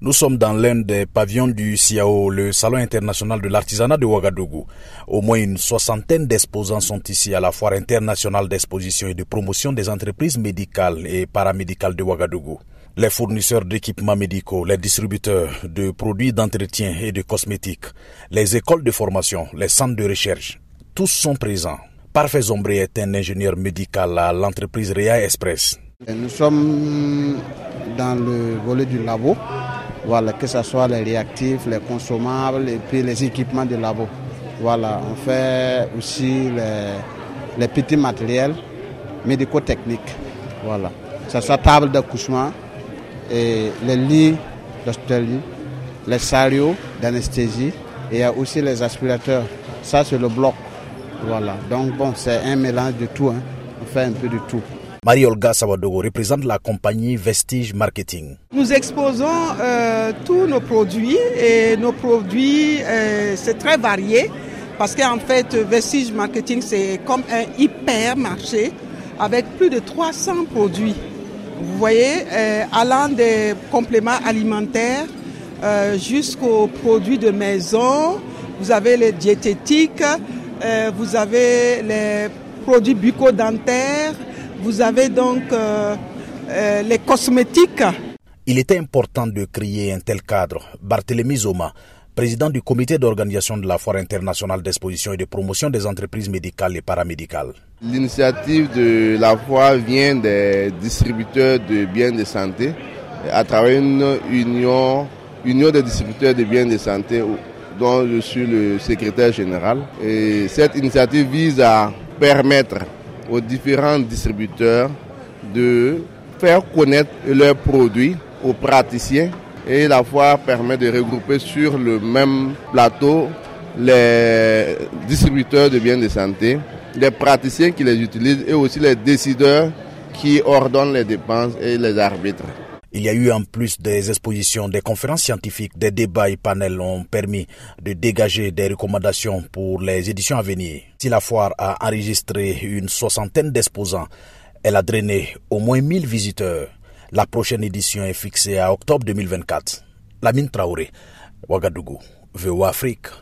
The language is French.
Nous sommes dans l'un des pavillons du CIAO, le Salon international de l'artisanat de Ouagadougou. Au moins une soixantaine d'exposants sont ici à la foire internationale d'exposition et de promotion des entreprises médicales et paramédicales de Ouagadougou. Les fournisseurs d'équipements médicaux, les distributeurs de produits d'entretien et de cosmétiques, les écoles de formation, les centres de recherche, tous sont présents. Parfait Zombré est un ingénieur médical à l'entreprise Rea Express. Nous sommes dans le volet du labo voilà, que ce soit les réactifs, les consommables et puis les équipements de labo. Voilà, on fait aussi les, petits matériels médico-techniques. Voilà, que ce soit table d'accouchement et les lits d'hospitalier, les salarios d'anesthésie et aussi les aspirateurs. Ça, c'est le bloc. Voilà, donc bon, c'est un mélange de tout. Hein. On fait un peu de tout. Marie-Olga Sawadogo représente la compagnie Vestige Marketing. Nous exposons euh, tous nos produits et nos produits, euh, c'est très varié parce qu'en fait, Vestige Marketing, c'est comme un hypermarché avec plus de 300 produits. Vous voyez, euh, allant des compléments alimentaires jusqu'aux produits de maison, vous avez les diététiques, vous avez les produits bucco-dentaires, vous avez donc euh, euh, les cosmétiques. Il était important de créer un tel cadre. Barthélémy Zoma, président du comité d'organisation de la Foire internationale d'exposition et de promotion des entreprises médicales et paramédicales. L'initiative de la foire vient des distributeurs de biens de santé à travers une union, union des distributeurs de biens de santé dont je suis le secrétaire général. Et cette initiative vise à permettre aux différents distributeurs de faire connaître leurs produits aux praticiens et la foire permet de regrouper sur le même plateau les distributeurs de biens de santé, les praticiens qui les utilisent et aussi les décideurs qui ordonnent les dépenses et les arbitres. Il y a eu en plus des expositions, des conférences scientifiques, des débats et panels ont permis de dégager des recommandations pour les éditions à venir. Si la foire a enregistré une soixantaine d'exposants, elle a drainé au moins 1000 visiteurs. La prochaine édition est fixée à octobre 2024. Lamine Traoré, Ouagadougou, VOA Afrique.